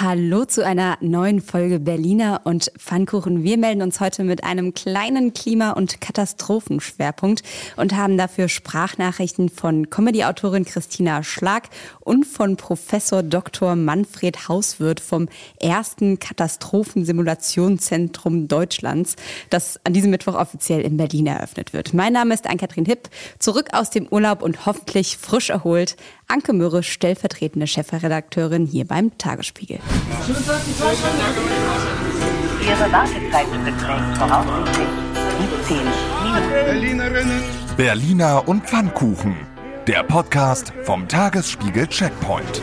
Hallo zu einer neuen Folge Berliner und Pfannkuchen. Wir melden uns heute mit einem kleinen Klima- und Katastrophenschwerpunkt und haben dafür Sprachnachrichten von Comedy-Autorin Christina Schlag und von Professor Dr. Manfred Hauswirth vom ersten Katastrophensimulationszentrum Deutschlands, das an diesem Mittwoch offiziell in Berlin eröffnet wird. Mein Name ist Ann-Kathrin Hipp, zurück aus dem Urlaub und hoffentlich frisch erholt. Anke Mürre, stellvertretende Chefredakteurin hier beim Tagesspiegel. Ihre Wartezeit beträgt voraussichtlich 17 Minuten. Berlinerinnen. Berliner und Pfannkuchen. Der Podcast vom Tagesspiegel Checkpoint.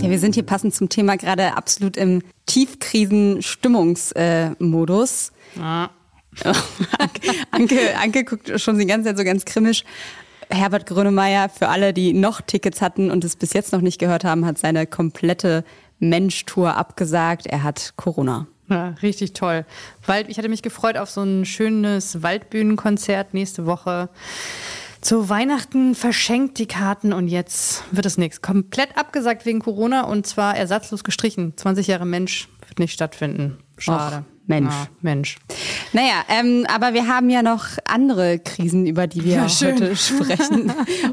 Ja, wir sind hier passend zum Thema gerade absolut im Tiefkrisenstimmungsmodus. Äh, ja. Anke, Anke guckt schon die ganze Zeit so ganz krimisch. Herbert Grönemeyer, für alle, die noch Tickets hatten und es bis jetzt noch nicht gehört haben, hat seine komplette Mensch-Tour abgesagt. Er hat Corona. Ja, richtig toll. Wald, ich hatte mich gefreut auf so ein schönes Waldbühnenkonzert nächste Woche. Zu Weihnachten verschenkt die Karten und jetzt wird es nichts. Komplett abgesagt wegen Corona und zwar ersatzlos gestrichen. 20 Jahre Mensch wird nicht stattfinden. Schade. Och. Mensch. Ja, Mensch. Naja, ähm, aber wir haben ja noch andere Krisen, über die wir Ja, heute sprechen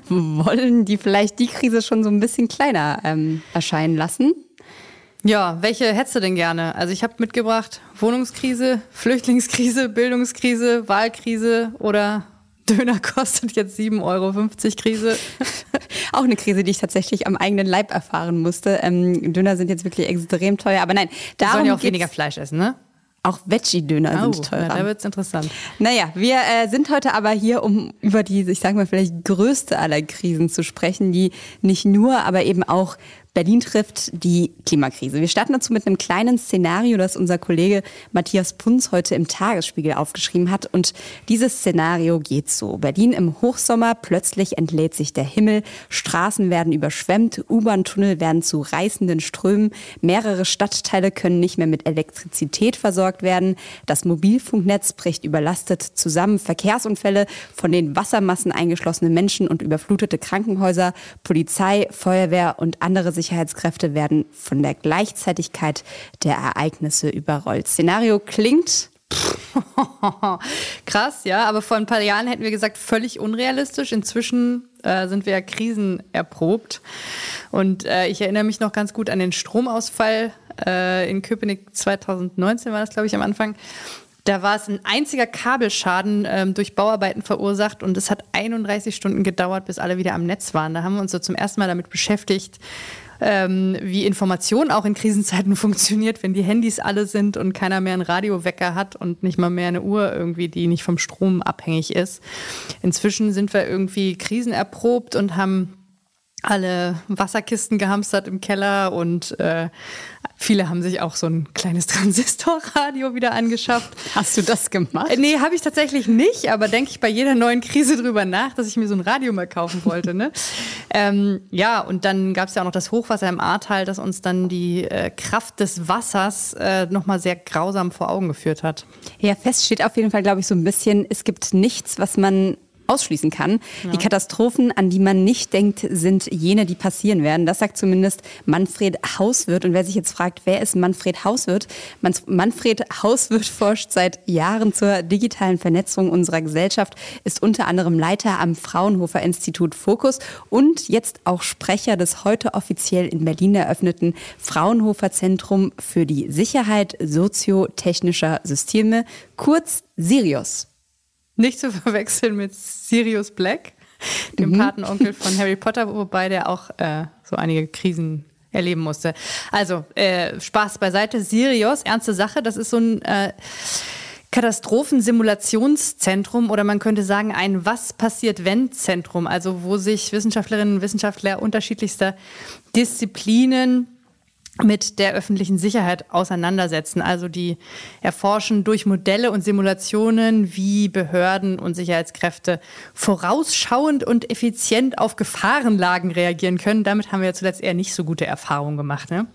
wollen, die vielleicht die Krise schon so ein bisschen kleiner ähm, erscheinen lassen. Ja, welche hättest du denn gerne? Also ich habe mitgebracht Wohnungskrise, Flüchtlingskrise, Bildungskrise, Wahlkrise oder Döner kostet jetzt 7,50 Euro Krise. Auch eine Krise, die ich tatsächlich am eigenen Leib erfahren musste. Ähm, Döner sind jetzt wirklich extrem teuer, aber nein, Wir darum sollen ja auch weniger Fleisch essen, ne? Auch Veggie-Döner Oh, sind teurer. na, da wird's interessant. Naja, wir äh, sind heute aber hier, um über die, ich sage mal, vielleicht größte aller Krisen zu sprechen, die nicht nur, aber eben auch Berlin trifft, die Klimakrise. Wir starten dazu mit einem kleinen Szenario, das unser Kollege Matthias Punz heute im Tagesspiegel aufgeschrieben hat. Und dieses Szenario geht so. Berlin im Hochsommer, plötzlich entlädt sich der Himmel, Straßen werden überschwemmt, U-Bahn-Tunnel werden zu reißenden Strömen, mehrere Stadtteile können nicht mehr mit Elektrizität versorgt werden, das Mobilfunknetz bricht überlastet zusammen, Verkehrsunfälle, von den Wassermassen eingeschlossene Menschen und überflutete Krankenhäuser, Polizei, Feuerwehr und andere Sicherheitskräfte werden von der Gleichzeitigkeit der Ereignisse überrollt. Szenario klingt Krass, ja, aber vor ein paar Jahren hätten wir gesagt, völlig unrealistisch. Inzwischen äh, sind wir ja krisenerprobt. Und äh, ich erinnere mich noch ganz gut an den Stromausfall äh, in Köpenick 2019, war das, glaube ich, am Anfang. Da war es ein einziger Kabelschaden ähm, durch Bauarbeiten verursacht und es hat 31 Stunden gedauert, bis alle wieder am Netz waren. Da haben wir uns so zum ersten Mal damit beschäftigt, ähm, wie Information auch in Krisenzeiten funktioniert, wenn die Handys alle sind und keiner mehr einen Radiowecker hat und nicht mal mehr eine Uhr irgendwie, die nicht vom Strom abhängig ist. Inzwischen sind wir irgendwie krisenerprobt und haben alle Wasserkisten gehamstert im Keller und äh, viele haben sich auch so ein kleines Transistorradio wieder angeschafft. Hast du das gemacht? Äh, Nee, habe ich tatsächlich nicht, aber denke ich bei jeder neuen Krise drüber nach, dass ich mir so ein Radio mal kaufen wollte. Ne? ähm, ja, und dann gab es ja auch noch das Hochwasser im Ahrtal, das uns dann die äh, Kraft des Wassers äh, nochmal sehr grausam vor Augen geführt hat. Ja, fest steht auf jeden Fall, glaube ich, so ein bisschen, es gibt nichts, was man ausschließen kann. Die Katastrophen, an die man nicht denkt, sind jene, die passieren werden. Das sagt zumindest Manfred Hauswirth. Und wer sich jetzt fragt, wer ist Manfred Hauswirth? Mans- Manfred Hauswirth forscht seit Jahren zur digitalen Vernetzung unserer Gesellschaft, ist unter anderem Leiter am Fraunhofer Institut Fokus und jetzt auch Sprecher des heute offiziell in Berlin eröffneten Fraunhofer Zentrum für die Sicherheit soziotechnischer Systeme, kurz Sirius. Nicht zu verwechseln mit Sirius Black, dem Patenonkel von Harry Potter, wobei der auch äh, so einige Krisen erleben musste. Also, äh, Spaß beiseite. Sirius, ernste Sache, das ist so ein äh, Katastrophensimulationszentrum oder man könnte sagen ein Was passiert wenn Zentrum, also wo sich Wissenschaftlerinnen und Wissenschaftler unterschiedlichster Disziplinen mit der öffentlichen Sicherheit auseinandersetzen. Also die erforschen durch Modelle und Simulationen, wie Behörden und Sicherheitskräfte vorausschauend und effizient auf Gefahrenlagen reagieren können. Damit haben wir ja zuletzt eher nicht so gute Erfahrungen gemacht. Ne?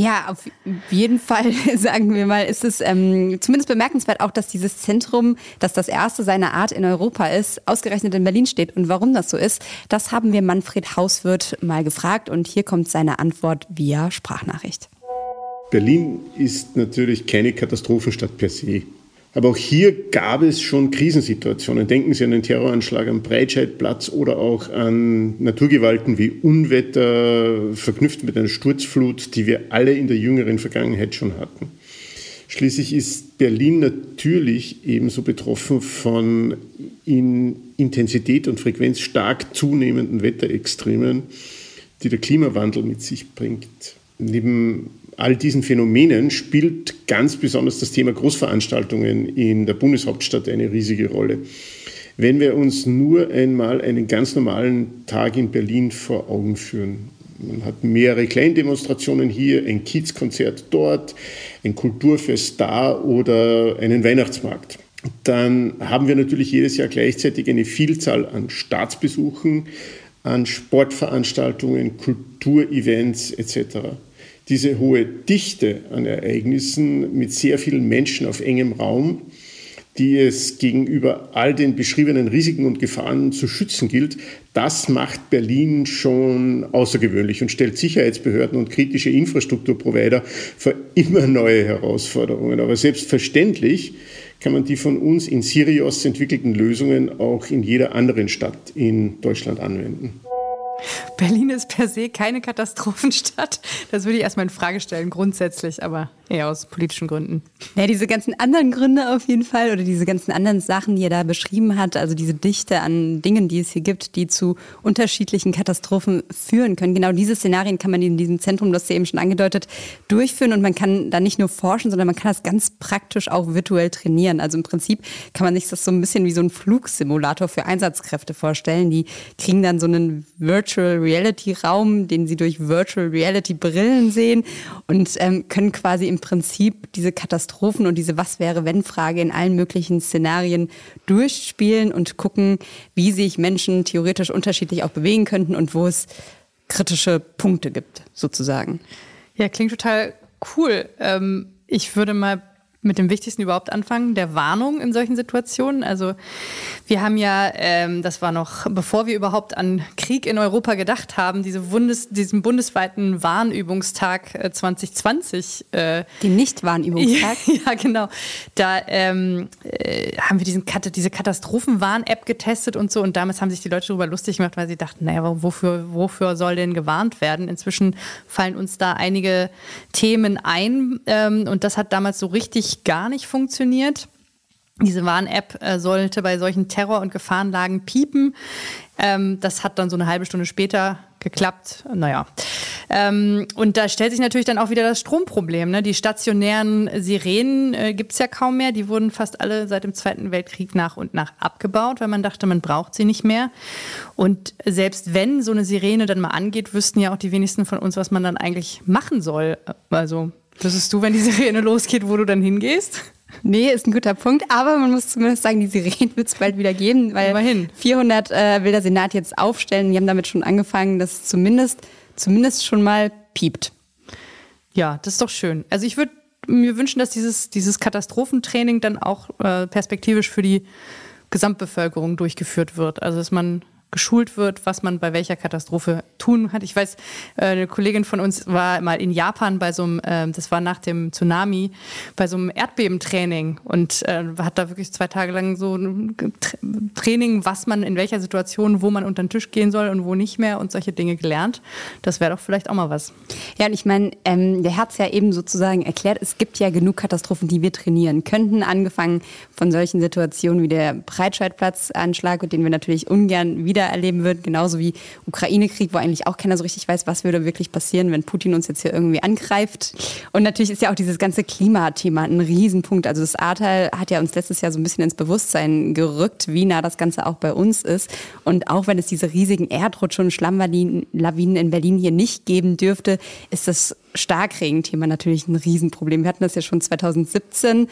Ja, auf jeden Fall, sagen wir mal, ist es ähm, zumindest bemerkenswert auch, dass dieses Zentrum, das das erste seiner Art in Europa ist, ausgerechnet in Berlin steht. Und warum das so ist, das haben wir Manfred Hauswirt mal gefragt. Und hier kommt seine Antwort via Sprachnachricht. Berlin ist natürlich keine Katastrophenstadt per se. Aber auch hier gab es schon Krisensituationen. Denken Sie an den Terroranschlag am Breitscheidplatz oder auch an Naturgewalten wie Unwetter, verknüpft mit einer Sturzflut, die wir alle in der jüngeren Vergangenheit schon hatten. Schließlich ist Berlin natürlich ebenso betroffen von in Intensität und Frequenz stark zunehmenden Wetterextremen, die der Klimawandel mit sich bringt. Neben all diesen Phänomenen spielt ganz besonders das Thema Großveranstaltungen in der Bundeshauptstadt eine riesige Rolle. Wenn wir uns nur einmal einen ganz normalen Tag in Berlin vor Augen führen, man hat mehrere Kleindemonstrationen hier, ein Kiezkonzert dort, ein Kulturfest da oder einen Weihnachtsmarkt. Dann haben wir natürlich jedes Jahr gleichzeitig eine Vielzahl an Staatsbesuchen, an Sportveranstaltungen, Kulturevents etc diese hohe Dichte an Ereignissen mit sehr vielen Menschen auf engem Raum, die es gegenüber all den beschriebenen Risiken und Gefahren zu schützen gilt, das macht Berlin schon außergewöhnlich und stellt Sicherheitsbehörden und kritische Infrastrukturprovider vor immer neue Herausforderungen. Aber selbstverständlich kann man die von uns in Sirius entwickelten Lösungen auch in jeder anderen Stadt in Deutschland anwenden. Berlin ist per se keine Katastrophenstadt. Das würde ich erstmal in Frage stellen, grundsätzlich, aber eher aus politischen Gründen. Ja, diese ganzen anderen Gründe auf jeden Fall oder diese ganzen anderen Sachen, die er da beschrieben hat, also diese Dichte an Dingen, die es hier gibt, die zu unterschiedlichen Katastrophen führen können. Genau diese Szenarien kann man in diesem Zentrum, das du eben schon angedeutet, durchführen und man kann da nicht nur forschen, sondern man kann das ganz praktisch auch virtuell trainieren. Also im Prinzip kann man sich das so ein bisschen wie so ein Flugsimulator für Einsatzkräfte vorstellen. Die kriegen dann so einen Virtual Reality Raum, den sie durch Virtual Reality Brillen sehen und ähm, können quasi im Prinzip diese Katastrophen und diese Was wäre wenn Frage in allen möglichen Szenarien durchspielen und gucken, wie sich Menschen theoretisch unterschiedlich auch bewegen könnten und wo es kritische Punkte gibt, sozusagen. Ja, klingt total cool. Ähm, ich würde mal mit dem Wichtigsten überhaupt anfangen, der Warnung in solchen Situationen. Also wir haben ja, ähm, das war noch bevor wir überhaupt an Krieg in Europa gedacht haben, diese Bundes, diesen bundesweiten Warnübungstag äh, 2020. Äh, Den Nicht-Warnübungstag? ja, genau. Da ähm, äh, haben wir diesen, diese Katastrophenwarn-App getestet und so. Und damals haben sich die Leute darüber lustig gemacht, weil sie dachten, naja, wofür, wofür soll denn gewarnt werden? Inzwischen fallen uns da einige Themen ein. Ähm, und das hat damals so richtig gar nicht funktioniert. Diese Warn-App äh, sollte bei solchen Terror- und Gefahrenlagen piepen. Ähm, das hat dann so eine halbe Stunde später geklappt. Naja. Ähm, und da stellt sich natürlich dann auch wieder das Stromproblem. Ne? Die stationären Sirenen äh, gibt es ja kaum mehr. Die wurden fast alle seit dem Zweiten Weltkrieg nach und nach abgebaut, weil man dachte, man braucht sie nicht mehr. Und selbst wenn so eine Sirene dann mal angeht, wüssten ja auch die wenigsten von uns, was man dann eigentlich machen soll. Also Wüsstest du, wenn die Sirene losgeht, wo du dann hingehst? Nee, ist ein guter Punkt. Aber man muss zumindest sagen, die Sirene wird es bald wieder geben, weil Immerhin. 400 äh, will der Senat jetzt aufstellen. Die haben damit schon angefangen, dass zumindest, zumindest schon mal piept. Ja, das ist doch schön. Also ich würde mir wünschen, dass dieses, dieses Katastrophentraining dann auch äh, perspektivisch für die Gesamtbevölkerung durchgeführt wird. Also dass man geschult wird, was man bei welcher Katastrophe tun hat. Ich weiß, äh, eine Kollegin von uns war mal in Japan bei so einem, äh, das war nach dem Tsunami, bei so einem Erdbebentraining und äh, hat da wirklich zwei Tage lang so ein Training, was man in welcher Situation, wo man unter den Tisch gehen soll und wo nicht mehr und solche Dinge gelernt. Das wäre doch vielleicht auch mal was. Ja, und ich meine, ähm, der hat es ja eben sozusagen erklärt, es gibt ja genug Katastrophen, die wir trainieren könnten, angefangen von solchen Situationen wie der Breitscheidplatzanschlag, den wir natürlich ungern wieder wieder erleben wird, genauso wie Ukraine-Krieg, wo eigentlich auch keiner so richtig weiß, was würde wirklich passieren, wenn Putin uns jetzt hier irgendwie angreift. Und natürlich ist ja auch dieses ganze Klimathema ein Riesenpunkt. Also das Ahrtal hat ja uns letztes Jahr so ein bisschen ins Bewusstsein gerückt, wie nah das Ganze auch bei uns ist. Und auch wenn es diese riesigen Erdrutsche und Schlammlawinen in Berlin hier nicht geben dürfte, ist das Starkregen-Thema natürlich ein Riesenproblem. Wir hatten das ja schon 2017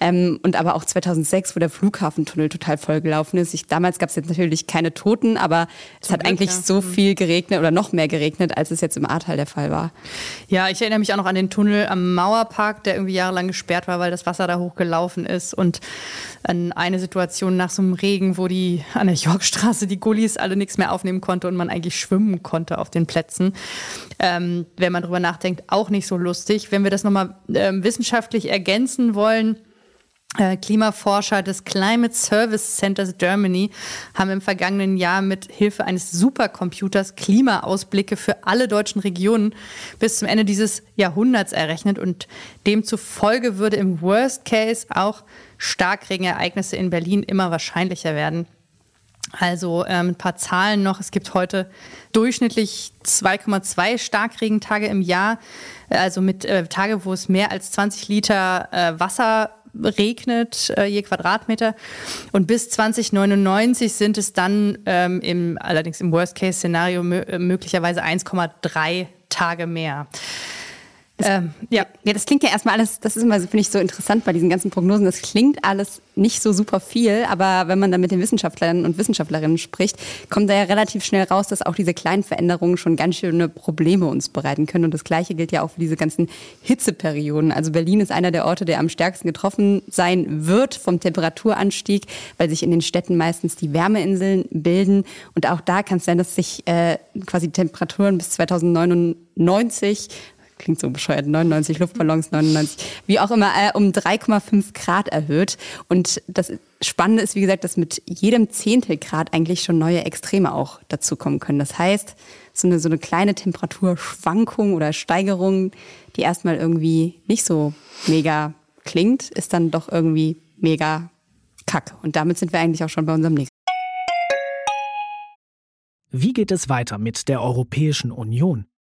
ähm, und aber auch 2006, wo der Flughafentunnel total vollgelaufen ist. Ich, damals gab es jetzt natürlich keine Toten, aber es hat Glück, eigentlich ja. so mhm. viel geregnet oder noch mehr geregnet, als es jetzt im Ahrtal der Fall war. Ja, ich erinnere mich auch noch an den Tunnel am Mauerpark, der irgendwie jahrelang gesperrt war, weil das Wasser da hochgelaufen ist. Und an eine Situation nach so einem Regen, wo die an der Yorkstraße die Gullis alle nichts mehr aufnehmen konnte und man eigentlich schwimmen konnte auf den Plätzen. Ähm, wenn man drüber nachdenkt, auch nicht so lustig. Wenn wir das nochmal ähm, wissenschaftlich ergänzen wollen, äh, Klimaforscher des Climate Service Centers Germany haben im vergangenen Jahr mit Hilfe eines Supercomputers Klimaausblicke für alle deutschen Regionen bis zum Ende dieses Jahrhunderts errechnet und demzufolge würde im Worst Case auch Starkregenereignisse in Berlin immer wahrscheinlicher werden. Also ähm, ein paar Zahlen noch. Es gibt heute durchschnittlich 2,2 Starkregentage im Jahr, also mit äh, Tage, wo es mehr als 20 Liter äh, Wasser regnet äh, je Quadratmeter. Und bis 2099 sind es dann ähm, im, allerdings im Worst-Case-Szenario möglicherweise 1,3 Tage mehr. Ähm, ja. ja, das klingt ja erstmal alles, das ist immer, finde ich, so interessant bei diesen ganzen Prognosen. Das klingt alles nicht so super viel, aber wenn man dann mit den Wissenschaftlern und Wissenschaftlerinnen spricht, kommt da ja relativ schnell raus, dass auch diese kleinen Veränderungen schon ganz schöne Probleme uns bereiten können. Und das Gleiche gilt ja auch für diese ganzen Hitzeperioden. Also Berlin ist einer der Orte, der am stärksten getroffen sein wird vom Temperaturanstieg, weil sich in den Städten meistens die Wärmeinseln bilden. Und auch da kann es sein, dass sich äh, quasi Temperaturen bis 2099 klingt so bescheuert, 99 Luftballons, 99, wie auch immer, äh, um 3,5 Grad erhöht. Und das Spannende ist, wie gesagt, dass mit jedem Zehntelgrad eigentlich schon neue Extreme auch dazukommen können. Das heißt, so eine, so eine kleine Temperaturschwankung oder Steigerung, die erstmal irgendwie nicht so mega klingt, ist dann doch irgendwie mega kack. Und damit sind wir eigentlich auch schon bei unserem nächsten. Wie geht es weiter mit der Europäischen Union?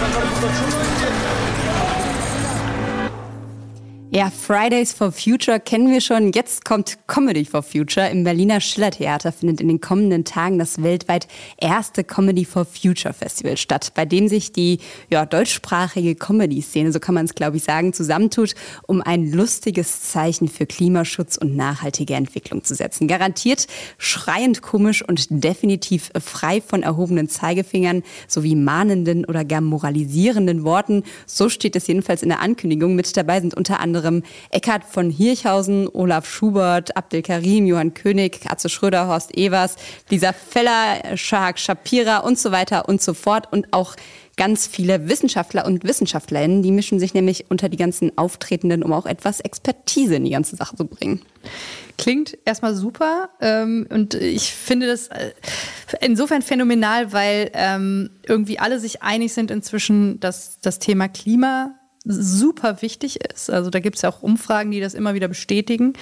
사카로부터 중앙 Ja, Fridays for Future kennen wir schon. Jetzt kommt Comedy for Future. Im Berliner Schillertheater findet in den kommenden Tagen das weltweit erste Comedy for Future Festival statt, bei dem sich die ja, deutschsprachige Comedy-Szene, so kann man es glaube ich sagen, zusammentut, um ein lustiges Zeichen für Klimaschutz und nachhaltige Entwicklung zu setzen. Garantiert schreiend komisch und definitiv frei von erhobenen Zeigefingern sowie mahnenden oder gar moralisierenden Worten. So steht es jedenfalls in der Ankündigung. Mit dabei sind unter anderem anderem Eckhard von Hirchhausen, Olaf Schubert, Abdel Karim, Johann König, Katze Schröder, Horst Evers, Lisa Feller, Shahak Shapira und so weiter und so fort und auch ganz viele Wissenschaftler und Wissenschaftlerinnen, die mischen sich nämlich unter die ganzen Auftretenden, um auch etwas Expertise in die ganze Sache zu bringen. Klingt erstmal super ähm, und ich finde das äh, insofern phänomenal, weil ähm, irgendwie alle sich einig sind inzwischen, dass das Thema Klima super wichtig ist. Also da gibt es ja auch Umfragen, die das immer wieder bestätigen.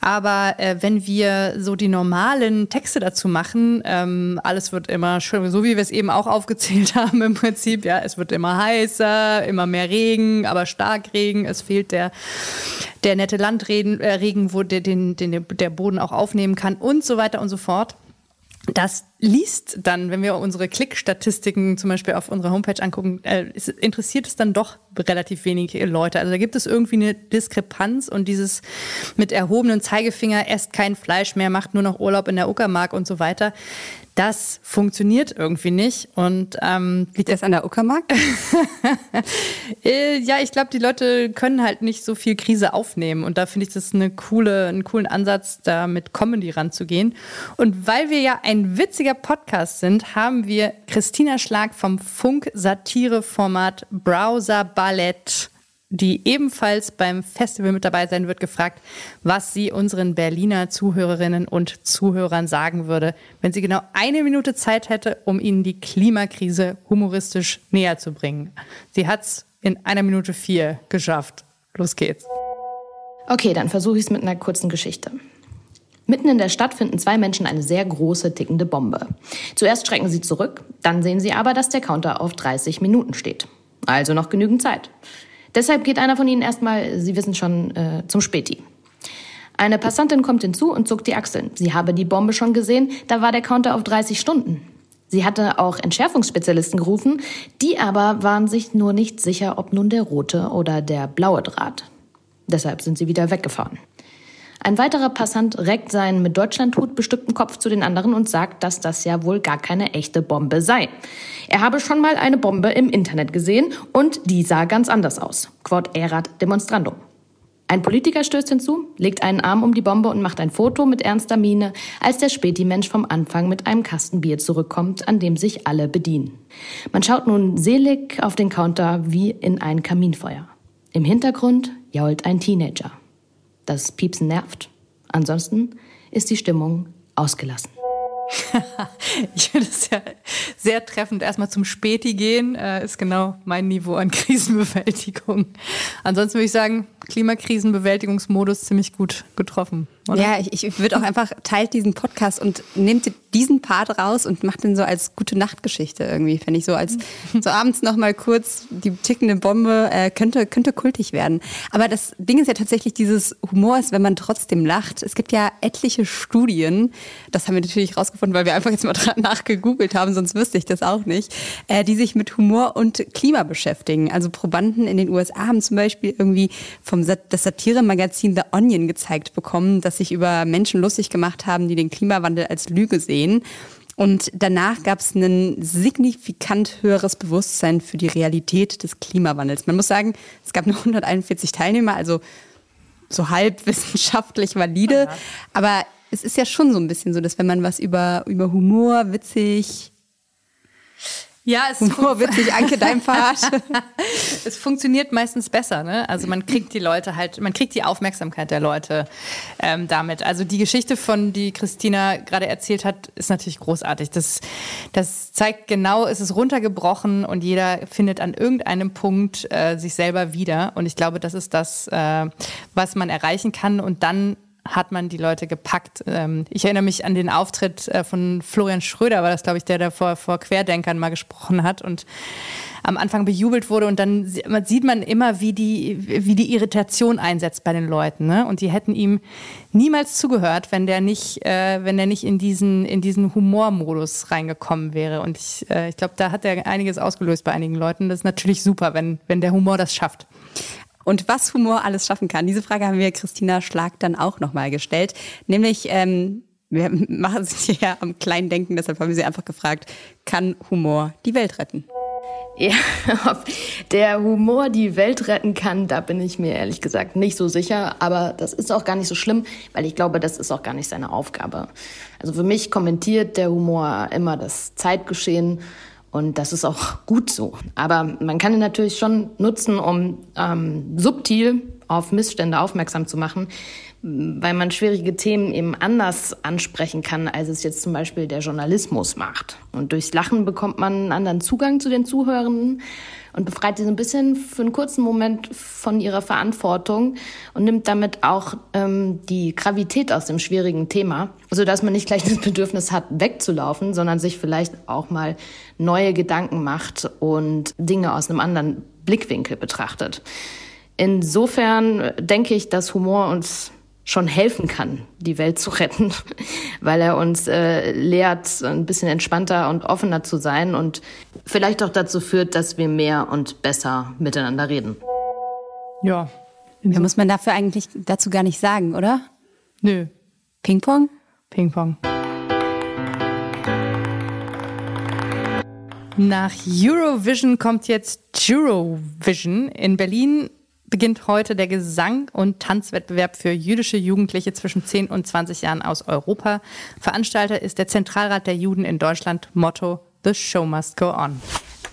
Aber äh, wenn wir so die normalen Texte dazu machen, ähm, alles wird immer schön, so wie wir es eben auch aufgezählt haben im Prinzip, ja, es wird immer heißer, immer mehr Regen, aber Starkregen, es fehlt der, der nette Landregen, äh, Regen, wo der, den, den der Boden auch aufnehmen kann und so weiter und so fort das liest dann, wenn wir unsere Klickstatistiken zum Beispiel auf unserer Homepage angucken, äh, interessiert es dann doch relativ wenige Leute. Also da gibt es irgendwie eine Diskrepanz und dieses mit erhobenen Zeigefinger, esst kein Fleisch mehr, macht nur noch Urlaub in der Uckermark und so weiter. Das funktioniert irgendwie nicht. Und ähm, liegt das an der Uckermark? äh, ja, ich glaube, die Leute können halt nicht so viel Krise aufnehmen. Und da finde ich das eine coole, einen coolen Ansatz, da mit Comedy ranzugehen. Und weil wir ja ein witziger Podcast sind, haben wir Christina Schlag vom Funk-Satire-Format Browser Ballett die ebenfalls beim Festival mit dabei sein wird, gefragt, was sie unseren Berliner Zuhörerinnen und Zuhörern sagen würde, wenn sie genau eine Minute Zeit hätte, um ihnen die Klimakrise humoristisch näher zu bringen. Sie hat es in einer Minute vier geschafft. Los geht's. Okay, dann versuche ich es mit einer kurzen Geschichte. Mitten in der Stadt finden zwei Menschen eine sehr große, tickende Bombe. Zuerst schrecken sie zurück, dann sehen sie aber, dass der Counter auf 30 Minuten steht. Also noch genügend Zeit. Deshalb geht einer von ihnen erstmal, Sie wissen schon, äh, zum Späti. Eine Passantin kommt hinzu und zuckt die Achseln. Sie habe die Bombe schon gesehen, da war der Counter auf 30 Stunden. Sie hatte auch Entschärfungsspezialisten gerufen, die aber waren sich nur nicht sicher, ob nun der rote oder der blaue Draht. Deshalb sind sie wieder weggefahren. Ein weiterer Passant reckt seinen mit Deutschlandhut bestückten Kopf zu den anderen und sagt, dass das ja wohl gar keine echte Bombe sei. Er habe schon mal eine Bombe im Internet gesehen und die sah ganz anders aus. Quod erat demonstrandum. Ein Politiker stößt hinzu, legt einen Arm um die Bombe und macht ein Foto mit ernster Miene, als der Späti-Mensch vom Anfang mit einem Kasten Bier zurückkommt, an dem sich alle bedienen. Man schaut nun selig auf den Counter wie in ein Kaminfeuer. Im Hintergrund jault ein Teenager. Das Piepsen nervt. Ansonsten ist die Stimmung ausgelassen. ich finde es ja sehr treffend. Erstmal zum Späti gehen, äh, ist genau mein Niveau an Krisenbewältigung. Ansonsten würde ich sagen, Klimakrisenbewältigungsmodus ziemlich gut getroffen. Oder? Ja, ich, ich würde auch einfach teilt diesen Podcast und nehmt diesen Part raus und macht den so als gute Nachtgeschichte irgendwie. Fände ich so als so abends noch mal kurz die tickende Bombe äh, könnte könnte kultig werden. Aber das Ding ist ja tatsächlich dieses Humors, wenn man trotzdem lacht. Es gibt ja etliche Studien, das haben wir natürlich rausgefunden, weil wir einfach jetzt mal nachgegoogelt haben, sonst wüsste ich das auch nicht, äh, die sich mit Humor und Klima beschäftigen. Also Probanden in den USA haben zum Beispiel irgendwie vom das Satire-Magazin The Onion gezeigt bekommen, dass sich über Menschen lustig gemacht haben, die den Klimawandel als Lüge sehen. Und danach gab es ein signifikant höheres Bewusstsein für die Realität des Klimawandels. Man muss sagen, es gab nur 141 Teilnehmer, also so halb wissenschaftlich valide. Aber es ist ja schon so ein bisschen so, dass wenn man was über, über Humor, witzig, ja, es Humor, witzig, Anke, dein Part. es funktioniert meistens besser, ne? Also man kriegt die Leute halt, man kriegt die Aufmerksamkeit der Leute ähm, damit. Also die Geschichte von, die Christina gerade erzählt hat, ist natürlich großartig. Das, das zeigt genau, es ist runtergebrochen und jeder findet an irgendeinem Punkt äh, sich selber wieder. Und ich glaube, das ist das, äh, was man erreichen kann und dann hat man die Leute gepackt. Ähm, ich erinnere mich an den Auftritt äh, von Florian Schröder, war das, glaube ich, der da vor, vor Querdenkern mal gesprochen hat und am Anfang bejubelt wurde und dann sieht man immer, wie die, wie die Irritation einsetzt bei den Leuten. Ne? Und die hätten ihm niemals zugehört, wenn der nicht, äh, wenn der nicht in diesen, in diesen Humormodus reingekommen wäre. Und ich, äh, ich glaube, da hat er einiges ausgelöst bei einigen Leuten. Das ist natürlich super, wenn, wenn der Humor das schafft. Und was Humor alles schaffen kann, diese Frage haben wir Christina Schlag dann auch nochmal gestellt. Nämlich, ähm, wir machen es hier am kleinen Denken, deshalb haben wir sie einfach gefragt, kann Humor die Welt retten? Ja, ob der Humor die Welt retten kann, da bin ich mir ehrlich gesagt nicht so sicher. Aber das ist auch gar nicht so schlimm, weil ich glaube, das ist auch gar nicht seine Aufgabe. Also für mich kommentiert der Humor immer das Zeitgeschehen und das ist auch gut so. Aber man kann ihn natürlich schon nutzen, um ähm, subtil auf Missstände aufmerksam zu machen, weil man schwierige Themen eben anders ansprechen kann, als es jetzt zum Beispiel der Journalismus macht. Und durchs Lachen bekommt man einen anderen Zugang zu den Zuhörenden und befreit sie so ein bisschen für einen kurzen Moment von ihrer Verantwortung und nimmt damit auch ähm, die Gravität aus dem schwierigen Thema, sodass man nicht gleich das Bedürfnis hat, wegzulaufen, sondern sich vielleicht auch mal neue Gedanken macht und Dinge aus einem anderen Blickwinkel betrachtet. Insofern denke ich, dass Humor uns schon helfen kann, die Welt zu retten, weil er uns äh, lehrt, ein bisschen entspannter und offener zu sein und vielleicht auch dazu führt, dass wir mehr und besser miteinander reden. Ja. Mehr muss man dafür eigentlich dazu gar nicht sagen, oder? Nö. Ping-Pong? Ping-Pong. Nach Eurovision kommt jetzt Eurovision. In Berlin beginnt heute der Gesang- und Tanzwettbewerb für jüdische Jugendliche zwischen 10 und 20 Jahren aus Europa. Veranstalter ist der Zentralrat der Juden in Deutschland. Motto The Show Must Go On.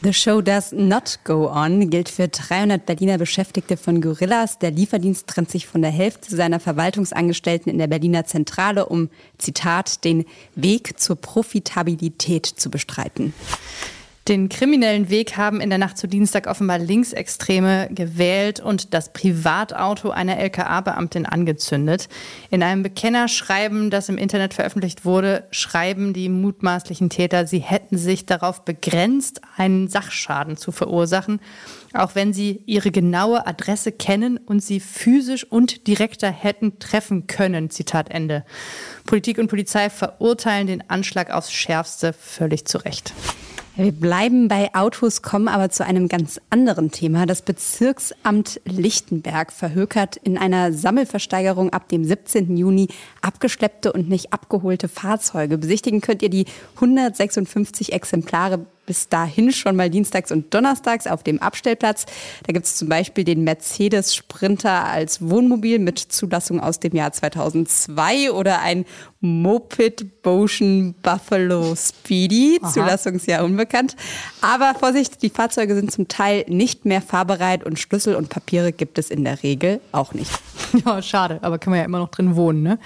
The Show Does Not Go On gilt für 300 Berliner Beschäftigte von Gorillas. Der Lieferdienst trennt sich von der Hälfte seiner Verwaltungsangestellten in der Berliner Zentrale, um, Zitat, den Weg zur Profitabilität zu bestreiten. Den kriminellen Weg haben in der Nacht zu Dienstag offenbar Linksextreme gewählt und das Privatauto einer LKA-Beamtin angezündet. In einem Bekennerschreiben, das im Internet veröffentlicht wurde, schreiben die mutmaßlichen Täter, sie hätten sich darauf begrenzt, einen Sachschaden zu verursachen, auch wenn sie ihre genaue Adresse kennen und sie physisch und direkter hätten treffen können. Zitat Ende. Politik und Polizei verurteilen den Anschlag aufs Schärfste völlig zu Recht. Wir bleiben bei Autos, kommen aber zu einem ganz anderen Thema. Das Bezirksamt Lichtenberg verhökert in einer Sammelversteigerung ab dem 17. Juni abgeschleppte und nicht abgeholte Fahrzeuge. Besichtigen könnt ihr die 156 Exemplare bis dahin schon mal dienstags und donnerstags auf dem Abstellplatz. Da gibt es zum Beispiel den Mercedes Sprinter als Wohnmobil mit Zulassung aus dem Jahr 2002 oder ein Moped Boschen Buffalo Speedy, Aha. Zulassungsjahr unbekannt. Aber Vorsicht, die Fahrzeuge sind zum Teil nicht mehr fahrbereit und Schlüssel und Papiere gibt es in der Regel auch nicht. Ja, schade, aber kann man ja immer noch drin wohnen. Ne?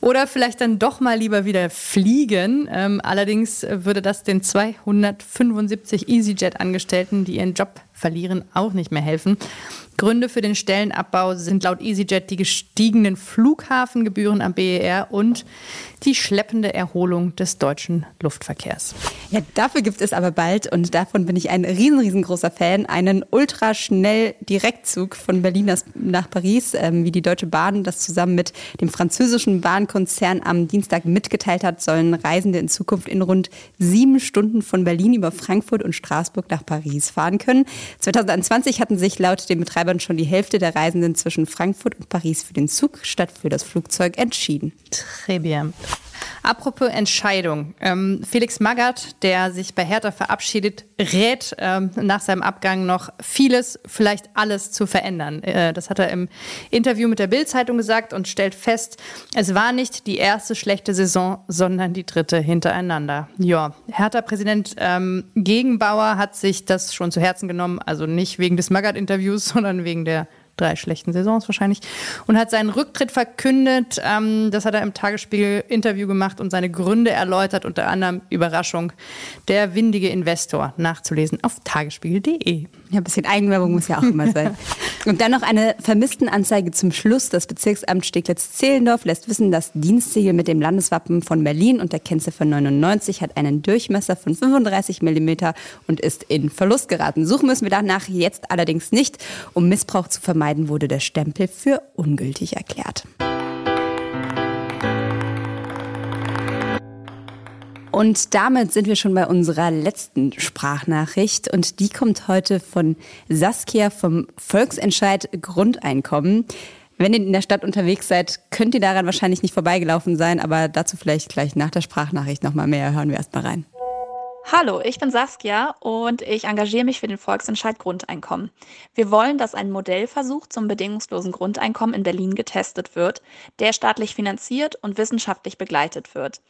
Oder vielleicht dann doch mal lieber wieder fliegen. Ähm, allerdings würde das den 275 EasyJet-Angestellten, die ihren Job verlieren, auch nicht mehr helfen. Gründe für den Stellenabbau sind laut EasyJet die gestiegenen Flughafengebühren am BER und die schleppende Erholung des deutschen Luftverkehrs. Ja, dafür gibt es aber bald, und davon bin ich ein riesen, riesengroßer Fan, einen ultraschnell Direktzug von Berlin nach Paris, ähm, wie die Deutsche Bahn das zusammen mit dem französischen Bahnkonzern am Dienstag mitgeteilt hat, sollen Reisende in Zukunft in rund sieben Stunden von Berlin über Frankfurt und Straßburg nach Paris fahren können. 2020 hatten sich laut den Betreibern schon die Hälfte der Reisenden zwischen Frankfurt und Paris für den Zug statt für das Flugzeug entschieden. Très bien. Apropos Entscheidung. Ähm, Felix Magath, der sich bei Hertha verabschiedet, rät ähm, nach seinem Abgang noch vieles, vielleicht alles zu verändern. Äh, das hat er im Interview mit der Bild-Zeitung gesagt und stellt fest, es war nicht die erste schlechte Saison, sondern die dritte hintereinander. Ja, Hertha-Präsident ähm, Gegenbauer hat sich das schon zu Herzen genommen, also nicht wegen des Magath-Interviews, sondern wegen der drei schlechten Saisons wahrscheinlich, und hat seinen Rücktritt verkündet. Ähm, das hat er im Tagesspiegel-Interview gemacht und seine Gründe erläutert, unter anderem Überraschung, der windige Investor, nachzulesen auf tagesspiegel.de. Ja, ein bisschen Eigenwerbung muss ja auch immer sein. Und dann noch eine Vermisstenanzeige zum Schluss. Das Bezirksamt Steglitz-Zehlendorf lässt wissen, das Dienstsiegel mit dem Landeswappen von Berlin und der Kennziffer 99 hat einen Durchmesser von 35 mm und ist in Verlust geraten. Suchen müssen wir danach jetzt allerdings nicht. Um Missbrauch zu vermeiden, wurde der Stempel für ungültig erklärt. Und damit sind wir schon bei unserer letzten Sprachnachricht. Und die kommt heute von Saskia vom Volksentscheid Grundeinkommen. Wenn ihr in der Stadt unterwegs seid, könnt ihr daran wahrscheinlich nicht vorbeigelaufen sein, aber dazu vielleicht gleich nach der Sprachnachricht nochmal mehr. Hören wir erst mal rein. Hallo, ich bin Saskia und ich engagiere mich für den Volksentscheid Grundeinkommen. Wir wollen, dass ein Modellversuch zum bedingungslosen Grundeinkommen in Berlin getestet wird, der staatlich finanziert und wissenschaftlich begleitet wird.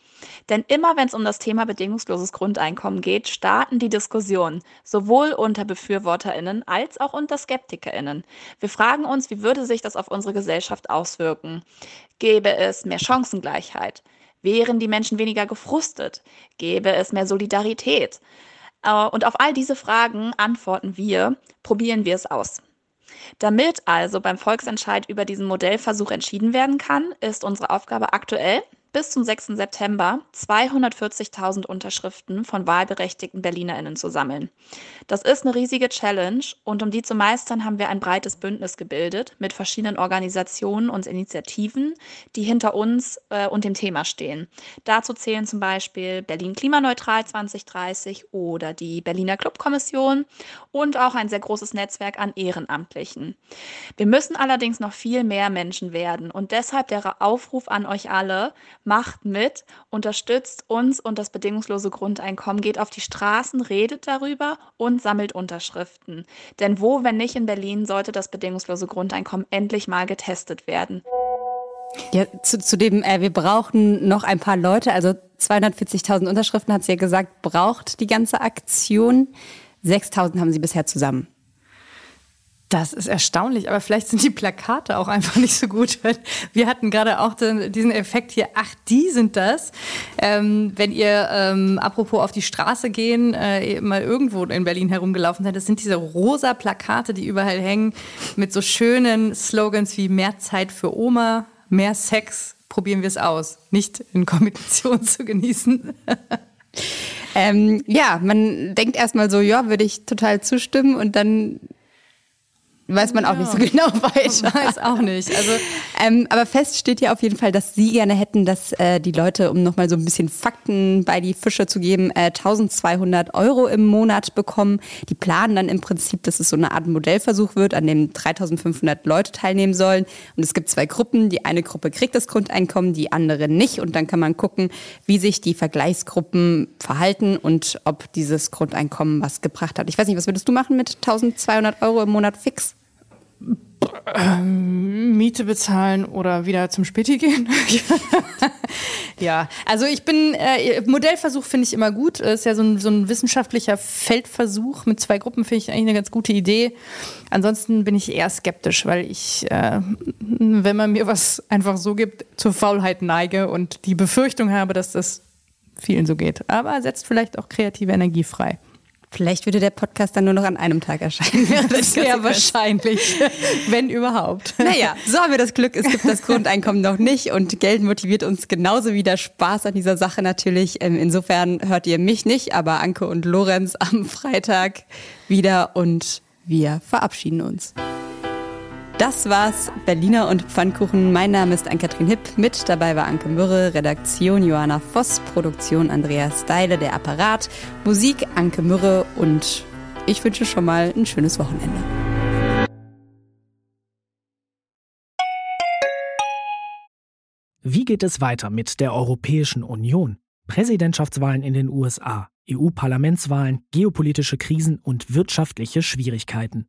Denn immer wenn es um das Thema bedingungsloses Grundeinkommen geht, starten die Diskussionen, sowohl unter Befürworterinnen als auch unter Skeptikerinnen. Wir fragen uns, wie würde sich das auf unsere Gesellschaft auswirken? Gäbe es mehr Chancengleichheit? Wären die Menschen weniger gefrustet? Gäbe es mehr Solidarität? Äh, und auf all diese Fragen antworten wir, probieren wir es aus. Damit also beim Volksentscheid über diesen Modellversuch entschieden werden kann, ist unsere Aufgabe aktuell, bis zum 6. September 240.000 Unterschriften von wahlberechtigten BerlinerInnen zu sammeln. Das ist eine riesige Challenge und um die zu meistern, haben wir ein breites Bündnis gebildet mit verschiedenen Organisationen und Initiativen, die hinter uns äh, und dem Thema stehen. Dazu zählen zum Beispiel Berlin Klimaneutral 2030 oder die Berliner Clubkommission und auch ein sehr großes Netzwerk an Ehrenamtlichen. Wir müssen allerdings noch viel mehr Menschen werden und deshalb der Aufruf an euch alle, macht mit, unterstützt uns und das bedingungslose Grundeinkommen, geht auf die Straßen, redet darüber und sammelt Unterschriften. Denn wo, wenn nicht in Berlin, sollte das bedingungslose Grundeinkommen endlich mal getestet werden? Ja, zu, zu dem, äh, wir brauchen noch ein paar Leute, also 240.000 Unterschriften hat sie ja gesagt, braucht die ganze Aktion. 6000 haben sie bisher zusammen. Das ist erstaunlich, aber vielleicht sind die Plakate auch einfach nicht so gut. Wir hatten gerade auch den, diesen Effekt hier, ach, die sind das. Ähm, wenn ihr, ähm, apropos auf die Straße gehen, äh, mal irgendwo in Berlin herumgelaufen seid, das sind diese rosa Plakate, die überall hängen, mit so schönen Slogans wie mehr Zeit für Oma, mehr Sex, probieren wir es aus. Nicht in Kombination zu genießen. ähm, ja, man denkt erstmal so, ja, würde ich total zustimmen und dann weiß man auch nicht so genau weiter. Weiß auch nicht. Also, ähm, aber fest steht ja auf jeden Fall, dass Sie gerne hätten, dass äh, die Leute, um nochmal so ein bisschen Fakten bei die Fische zu geben, äh, 1200 Euro im Monat bekommen. Die planen dann im Prinzip, dass es so eine Art Modellversuch wird, an dem 3500 Leute teilnehmen sollen. Und es gibt zwei Gruppen. Die eine Gruppe kriegt das Grundeinkommen, die andere nicht. Und dann kann man gucken, wie sich die Vergleichsgruppen verhalten und ob dieses Grundeinkommen was gebracht hat. Ich weiß nicht, was würdest du machen mit 1200 Euro im Monat fix? Ähm, Miete bezahlen oder wieder zum Späti gehen. ja, also ich bin, äh, Modellversuch finde ich immer gut. Ist ja so ein, so ein wissenschaftlicher Feldversuch mit zwei Gruppen, finde ich eigentlich eine ganz gute Idee. Ansonsten bin ich eher skeptisch, weil ich, äh, wenn man mir was einfach so gibt, zur Faulheit neige und die Befürchtung habe, dass das vielen so geht. Aber setzt vielleicht auch kreative Energie frei. Vielleicht würde der Podcast dann nur noch an einem Tag erscheinen. Sehr wahrscheinlich, wenn überhaupt. Naja, so haben wir das Glück, es gibt das Grundeinkommen noch nicht und Geld motiviert uns genauso wie der Spaß an dieser Sache natürlich. Ähm, insofern hört ihr mich nicht, aber Anke und Lorenz am Freitag wieder und wir verabschieden uns. Das war's, Berliner und Pfannkuchen. Mein Name ist Ann-Kathrin Hipp. Mit dabei war Anke Mürre, Redaktion Johanna Voss, Produktion Andreas Steile, der Apparat, Musik Anke Mürre und ich wünsche schon mal ein schönes Wochenende. Wie geht es weiter mit der Europäischen Union? Präsidentschaftswahlen in den USA, EU-Parlamentswahlen, geopolitische Krisen und wirtschaftliche Schwierigkeiten.